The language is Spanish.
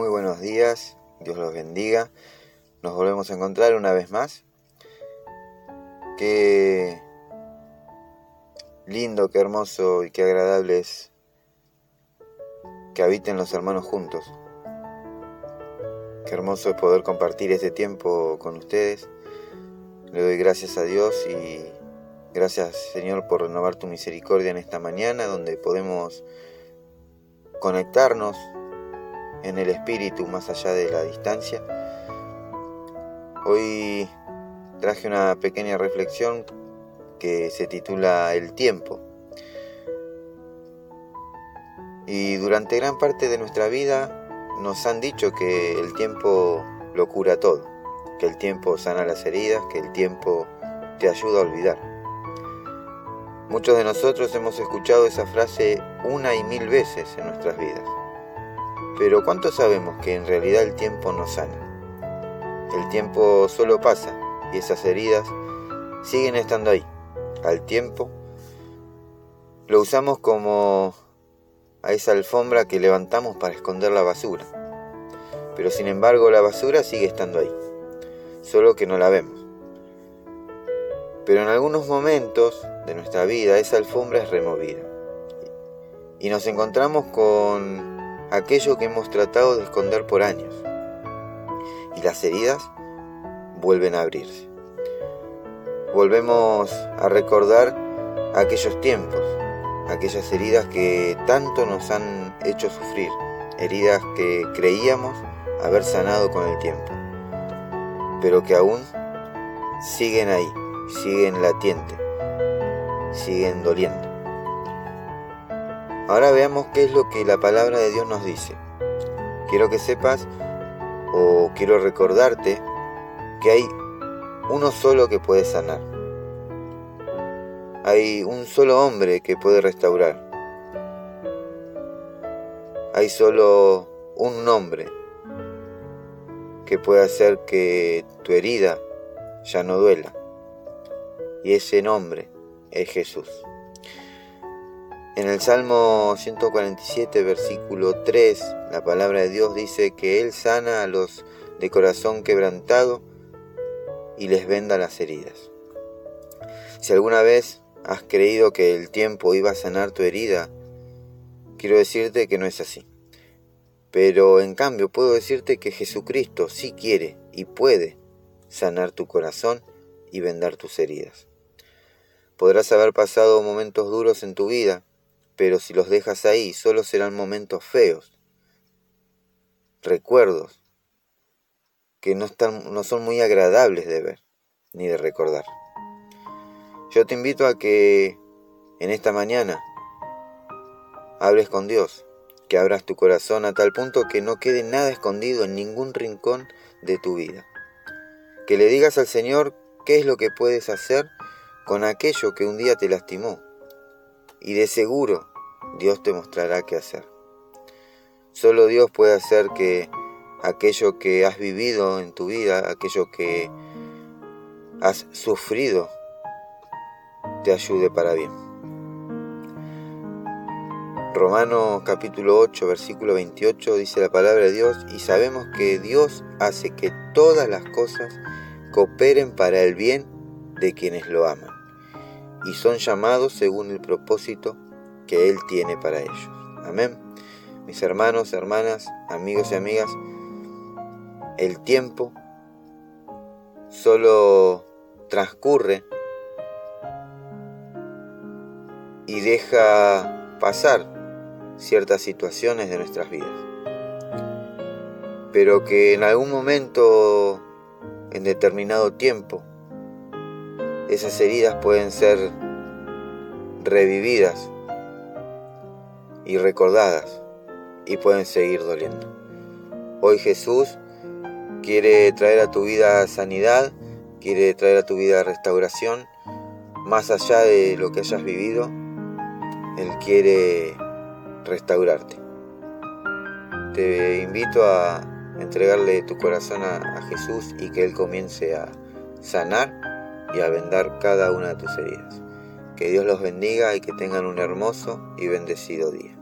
Muy buenos días, Dios los bendiga. Nos volvemos a encontrar una vez más. Qué lindo, qué hermoso y qué agradable es que habiten los hermanos juntos. Qué hermoso es poder compartir este tiempo con ustedes. Le doy gracias a Dios y gracias Señor por renovar tu misericordia en esta mañana donde podemos conectarnos en el espíritu más allá de la distancia. Hoy traje una pequeña reflexión que se titula El tiempo. Y durante gran parte de nuestra vida nos han dicho que el tiempo lo cura todo, que el tiempo sana las heridas, que el tiempo te ayuda a olvidar. Muchos de nosotros hemos escuchado esa frase una y mil veces en nuestras vidas. Pero ¿cuánto sabemos que en realidad el tiempo no sana? El tiempo solo pasa y esas heridas siguen estando ahí. Al tiempo lo usamos como a esa alfombra que levantamos para esconder la basura. Pero sin embargo la basura sigue estando ahí, solo que no la vemos. Pero en algunos momentos de nuestra vida esa alfombra es removida y nos encontramos con aquello que hemos tratado de esconder por años. Y las heridas vuelven a abrirse. Volvemos a recordar aquellos tiempos, aquellas heridas que tanto nos han hecho sufrir, heridas que creíamos haber sanado con el tiempo, pero que aún siguen ahí, siguen latientes, siguen doliendo. Ahora veamos qué es lo que la palabra de Dios nos dice. Quiero que sepas o quiero recordarte que hay uno solo que puede sanar. Hay un solo hombre que puede restaurar. Hay solo un nombre que puede hacer que tu herida ya no duela. Y ese nombre es Jesús. En el Salmo 147, versículo 3, la palabra de Dios dice que Él sana a los de corazón quebrantado y les venda las heridas. Si alguna vez has creído que el tiempo iba a sanar tu herida, quiero decirte que no es así. Pero en cambio puedo decirte que Jesucristo sí quiere y puede sanar tu corazón y vendar tus heridas. Podrás haber pasado momentos duros en tu vida, pero si los dejas ahí solo serán momentos feos, recuerdos que no, están, no son muy agradables de ver ni de recordar. Yo te invito a que en esta mañana hables con Dios, que abras tu corazón a tal punto que no quede nada escondido en ningún rincón de tu vida. Que le digas al Señor qué es lo que puedes hacer con aquello que un día te lastimó. Y de seguro Dios te mostrará qué hacer. Solo Dios puede hacer que aquello que has vivido en tu vida, aquello que has sufrido, te ayude para bien. Romanos capítulo 8, versículo 28 dice la palabra de Dios y sabemos que Dios hace que todas las cosas cooperen para el bien de quienes lo aman y son llamados según el propósito que Él tiene para ellos. Amén. Mis hermanos, hermanas, amigos y amigas, el tiempo solo transcurre y deja pasar ciertas situaciones de nuestras vidas. Pero que en algún momento, en determinado tiempo, esas heridas pueden ser revividas y recordadas y pueden seguir doliendo. Hoy Jesús quiere traer a tu vida sanidad, quiere traer a tu vida restauración, más allá de lo que hayas vivido, Él quiere restaurarte. Te invito a entregarle tu corazón a, Jesús y que Él comience a sanar y a vendar cada una de tus heridas. Que Dios los bendiga y que tengan un hermoso y bendecido día.